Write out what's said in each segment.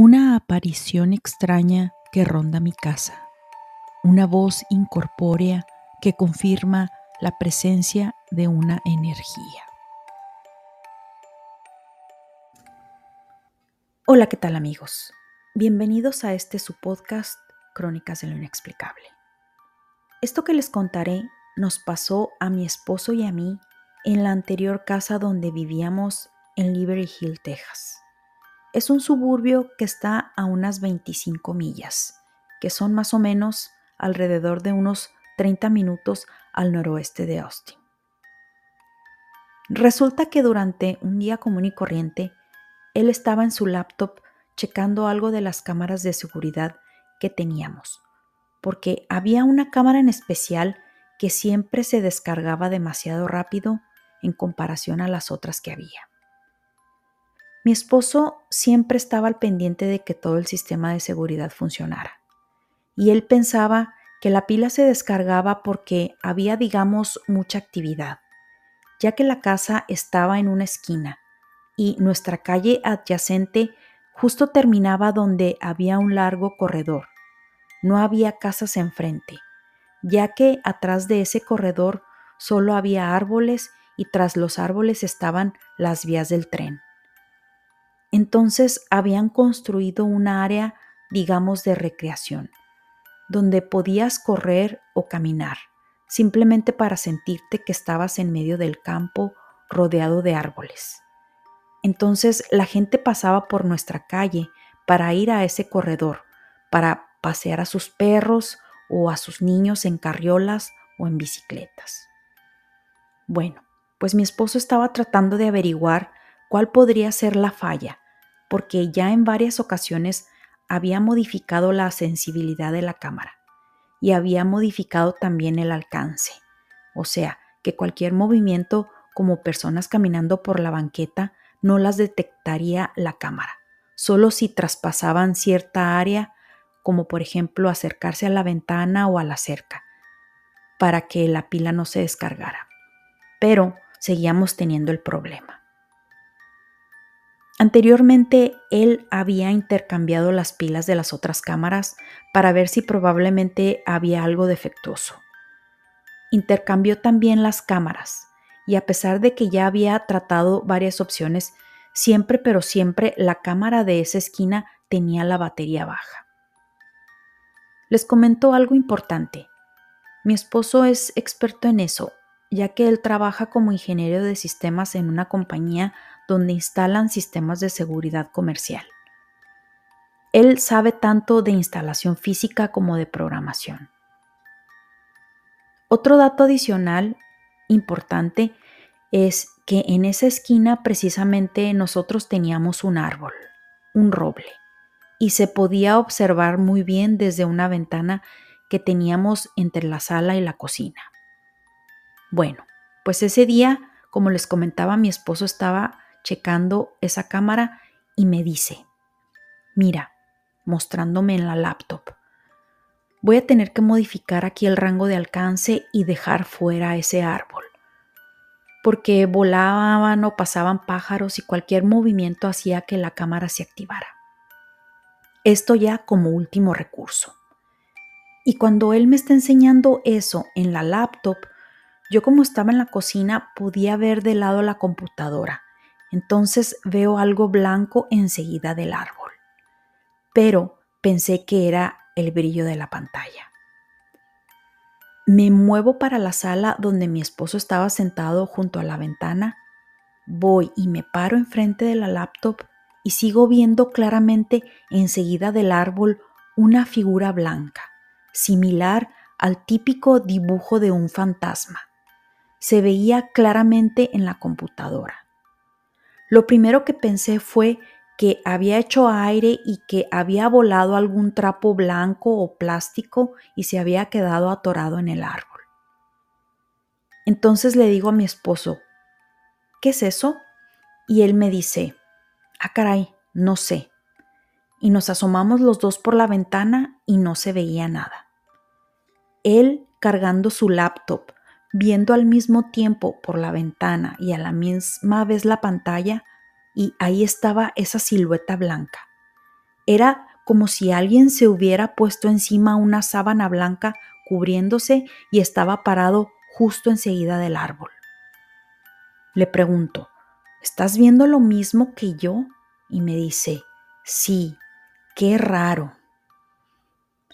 Una aparición extraña que ronda mi casa. Una voz incorpórea que confirma la presencia de una energía. Hola, ¿qué tal amigos? Bienvenidos a este su podcast Crónicas de lo Inexplicable. Esto que les contaré nos pasó a mi esposo y a mí en la anterior casa donde vivíamos en Liberty Hill, Texas. Es un suburbio que está a unas 25 millas, que son más o menos alrededor de unos 30 minutos al noroeste de Austin. Resulta que durante un día común y corriente, él estaba en su laptop checando algo de las cámaras de seguridad que teníamos, porque había una cámara en especial que siempre se descargaba demasiado rápido en comparación a las otras que había. Mi esposo siempre estaba al pendiente de que todo el sistema de seguridad funcionara. Y él pensaba que la pila se descargaba porque había, digamos, mucha actividad, ya que la casa estaba en una esquina y nuestra calle adyacente justo terminaba donde había un largo corredor. No había casas enfrente, ya que atrás de ese corredor solo había árboles y tras los árboles estaban las vías del tren. Entonces habían construido un área, digamos, de recreación, donde podías correr o caminar, simplemente para sentirte que estabas en medio del campo rodeado de árboles. Entonces la gente pasaba por nuestra calle para ir a ese corredor, para pasear a sus perros o a sus niños en carriolas o en bicicletas. Bueno, pues mi esposo estaba tratando de averiguar cuál podría ser la falla, porque ya en varias ocasiones había modificado la sensibilidad de la cámara y había modificado también el alcance. O sea, que cualquier movimiento como personas caminando por la banqueta no las detectaría la cámara, solo si traspasaban cierta área, como por ejemplo acercarse a la ventana o a la cerca, para que la pila no se descargara. Pero seguíamos teniendo el problema. Anteriormente él había intercambiado las pilas de las otras cámaras para ver si probablemente había algo defectuoso. Intercambió también las cámaras y a pesar de que ya había tratado varias opciones, siempre pero siempre la cámara de esa esquina tenía la batería baja. Les comento algo importante. Mi esposo es experto en eso, ya que él trabaja como ingeniero de sistemas en una compañía donde instalan sistemas de seguridad comercial. Él sabe tanto de instalación física como de programación. Otro dato adicional importante es que en esa esquina precisamente nosotros teníamos un árbol, un roble, y se podía observar muy bien desde una ventana que teníamos entre la sala y la cocina. Bueno, pues ese día, como les comentaba, mi esposo estaba checando esa cámara y me dice, mira, mostrándome en la laptop, voy a tener que modificar aquí el rango de alcance y dejar fuera ese árbol, porque volaban o pasaban pájaros y cualquier movimiento hacía que la cámara se activara. Esto ya como último recurso. Y cuando él me está enseñando eso en la laptop, yo como estaba en la cocina podía ver de lado la computadora entonces veo algo blanco enseguida del árbol. Pero pensé que era el brillo de la pantalla. Me muevo para la sala donde mi esposo estaba sentado junto a la ventana. Voy y me paro enfrente de la laptop y sigo viendo claramente enseguida del árbol una figura blanca, similar al típico dibujo de un fantasma. Se veía claramente en la computadora. Lo primero que pensé fue que había hecho aire y que había volado algún trapo blanco o plástico y se había quedado atorado en el árbol. Entonces le digo a mi esposo, ¿qué es eso? Y él me dice, ah caray, no sé. Y nos asomamos los dos por la ventana y no se veía nada. Él cargando su laptop, viendo al mismo tiempo por la ventana y a la misma vez la pantalla, y ahí estaba esa silueta blanca. Era como si alguien se hubiera puesto encima una sábana blanca cubriéndose y estaba parado justo enseguida del árbol. Le pregunto, ¿estás viendo lo mismo que yo? Y me dice, sí, qué raro.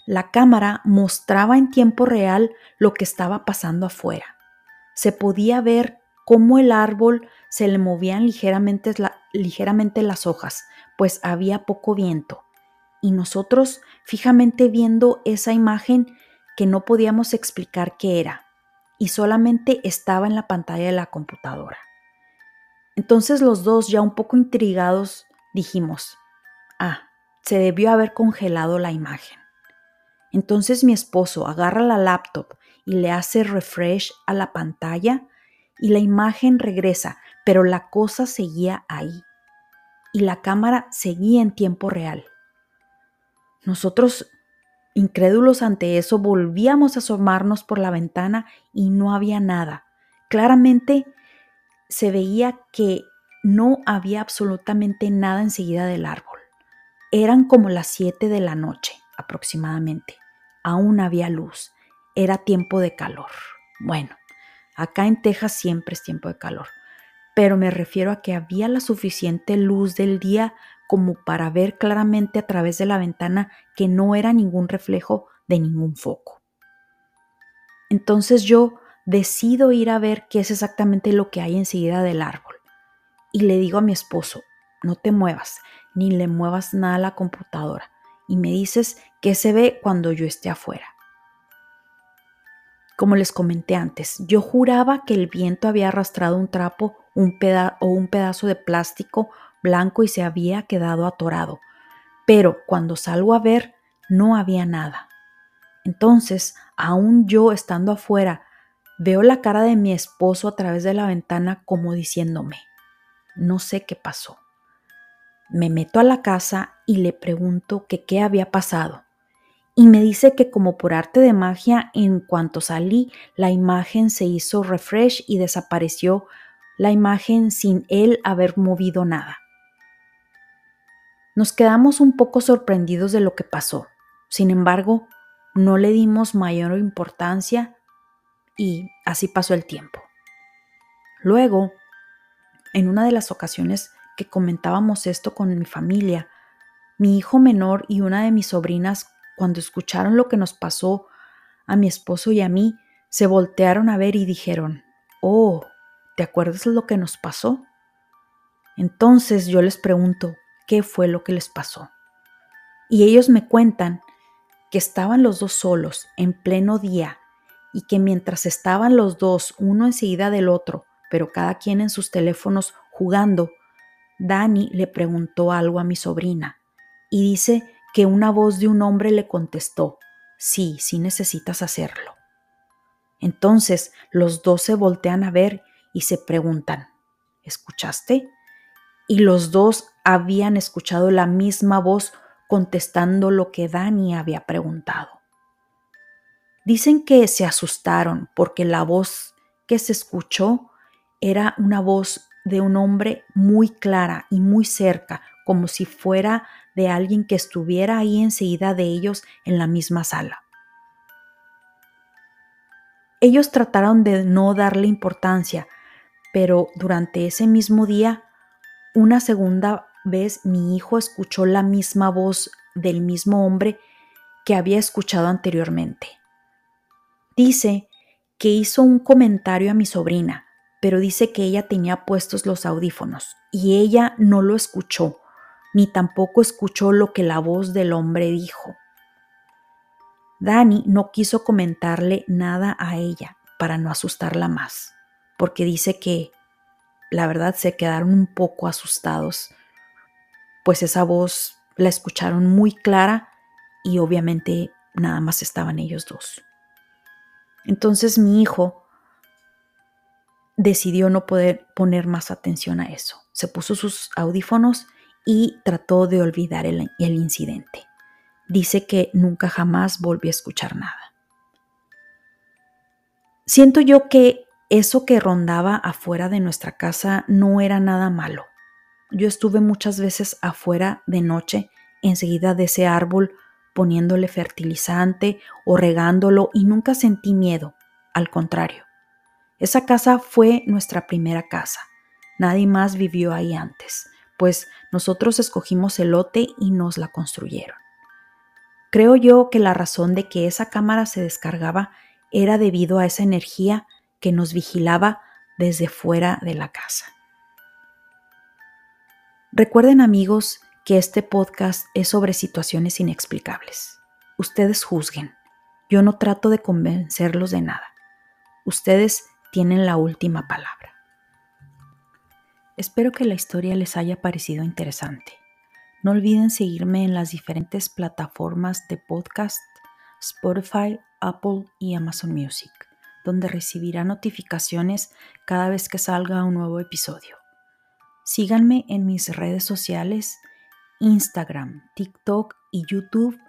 La cámara mostraba en tiempo real lo que estaba pasando afuera. Se podía ver cómo el árbol se le movían ligeramente, ligeramente las hojas, pues había poco viento. Y nosotros fijamente viendo esa imagen que no podíamos explicar qué era, y solamente estaba en la pantalla de la computadora. Entonces los dos, ya un poco intrigados, dijimos, ah, se debió haber congelado la imagen. Entonces mi esposo agarra la laptop y le hace refresh a la pantalla y la imagen regresa, pero la cosa seguía ahí. Y la cámara seguía en tiempo real. Nosotros, incrédulos ante eso, volvíamos a asomarnos por la ventana y no había nada. Claramente se veía que no había absolutamente nada enseguida del árbol. Eran como las 7 de la noche aproximadamente aún había luz. Era tiempo de calor. Bueno, acá en Texas siempre es tiempo de calor, pero me refiero a que había la suficiente luz del día como para ver claramente a través de la ventana que no era ningún reflejo de ningún foco. Entonces yo decido ir a ver qué es exactamente lo que hay enseguida del árbol. Y le digo a mi esposo, no te muevas, ni le muevas nada a la computadora y me dices qué se ve cuando yo esté afuera. Como les comenté antes, yo juraba que el viento había arrastrado un trapo un o un pedazo de plástico blanco y se había quedado atorado, pero cuando salgo a ver no había nada. Entonces, aún yo estando afuera, veo la cara de mi esposo a través de la ventana como diciéndome, no sé qué pasó. Me meto a la casa y le pregunto que qué había pasado. Y me dice que como por arte de magia, en cuanto salí, la imagen se hizo refresh y desapareció la imagen sin él haber movido nada. Nos quedamos un poco sorprendidos de lo que pasó. Sin embargo, no le dimos mayor importancia y así pasó el tiempo. Luego, en una de las ocasiones que comentábamos esto con mi familia. Mi hijo menor y una de mis sobrinas, cuando escucharon lo que nos pasó a mi esposo y a mí, se voltearon a ver y dijeron, Oh, ¿te acuerdas lo que nos pasó? Entonces yo les pregunto, ¿qué fue lo que les pasó? Y ellos me cuentan que estaban los dos solos en pleno día y que mientras estaban los dos uno enseguida del otro, pero cada quien en sus teléfonos jugando, Dani le preguntó algo a mi sobrina y dice que una voz de un hombre le contestó, sí, sí necesitas hacerlo. Entonces los dos se voltean a ver y se preguntan, ¿escuchaste? Y los dos habían escuchado la misma voz contestando lo que Dani había preguntado. Dicen que se asustaron porque la voz que se escuchó era una voz de un hombre muy clara y muy cerca, como si fuera de alguien que estuviera ahí enseguida de ellos en la misma sala. Ellos trataron de no darle importancia, pero durante ese mismo día, una segunda vez mi hijo escuchó la misma voz del mismo hombre que había escuchado anteriormente. Dice que hizo un comentario a mi sobrina, pero dice que ella tenía puestos los audífonos y ella no lo escuchó, ni tampoco escuchó lo que la voz del hombre dijo. Dani no quiso comentarle nada a ella para no asustarla más, porque dice que la verdad se quedaron un poco asustados, pues esa voz la escucharon muy clara y obviamente nada más estaban ellos dos. Entonces mi hijo decidió no poder poner más atención a eso. Se puso sus audífonos y trató de olvidar el, incidente. Dice que nunca jamás volvió a escuchar nada. Siento yo que eso que rondaba afuera de nuestra casa no era nada malo. Yo estuve muchas veces afuera de noche enseguida de ese árbol poniéndole fertilizante o regándolo y nunca sentí miedo, al contrario. Esa casa fue nuestra primera casa. Nadie más vivió ahí antes, pues nosotros escogimos el lote y nos la construyeron. Creo yo que la razón de que esa cámara se descargaba era debido a esa energía que nos vigilaba desde fuera de la casa. Recuerden amigos que este podcast es sobre situaciones inexplicables. Ustedes juzguen. Yo no trato de convencerlos de nada. Ustedes tienen la última palabra. Espero que la historia les haya parecido interesante. No olviden seguirme en las diferentes plataformas de podcast, Spotify, Apple y Amazon Music, donde recibirá notificaciones cada vez que salga un nuevo episodio. Síganme en mis redes sociales, Instagram, TikTok y YouTube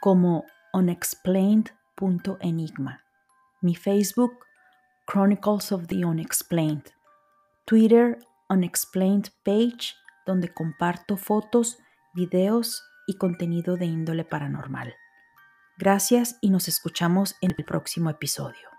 como unexplained.enigma. Mi Facebook, Chronicles of the Unexplained. Twitter, Unexplained Page, donde comparto fotos, videos y contenido de índole paranormal. Gracias y nos escuchamos en el próximo episodio.